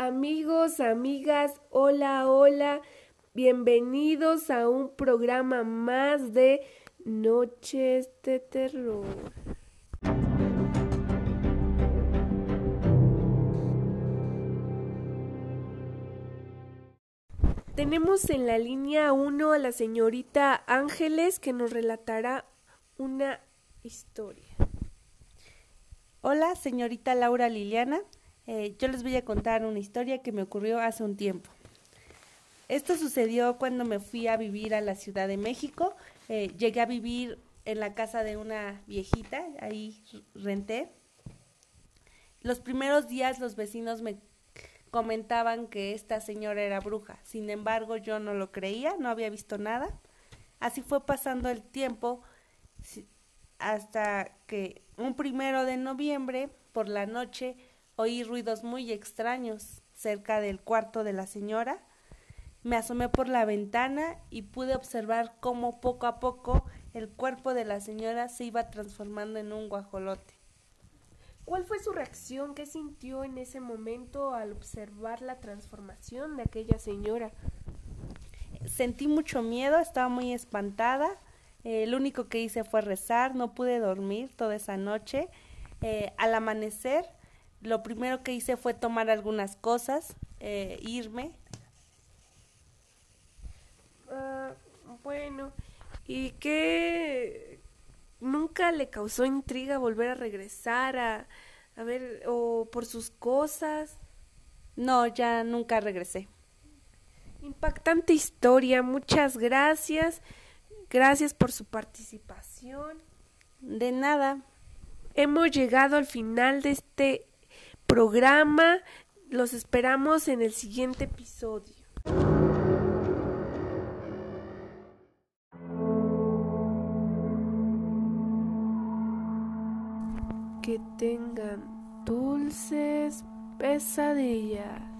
Amigos, amigas, hola, hola, bienvenidos a un programa más de Noches de Terror. Tenemos en la línea 1 a la señorita Ángeles que nos relatará una historia. Hola, señorita Laura Liliana. Eh, yo les voy a contar una historia que me ocurrió hace un tiempo. Esto sucedió cuando me fui a vivir a la Ciudad de México. Eh, llegué a vivir en la casa de una viejita, ahí renté. Los primeros días los vecinos me comentaban que esta señora era bruja. Sin embargo, yo no lo creía, no había visto nada. Así fue pasando el tiempo hasta que un primero de noviembre por la noche Oí ruidos muy extraños cerca del cuarto de la señora. Me asomé por la ventana y pude observar cómo poco a poco el cuerpo de la señora se iba transformando en un guajolote. ¿Cuál fue su reacción? ¿Qué sintió en ese momento al observar la transformación de aquella señora? Sentí mucho miedo, estaba muy espantada. Eh, lo único que hice fue rezar, no pude dormir toda esa noche. Eh, al amanecer lo primero que hice fue tomar algunas cosas, eh, irme. Ah, bueno, ¿y qué nunca le causó intriga volver a regresar a, a ver, o por sus cosas? No, ya nunca regresé. Impactante historia, muchas gracias. Gracias por su participación. De nada. Hemos llegado al final de este programa. Los esperamos en el siguiente episodio. Que tengan dulces pesadillas.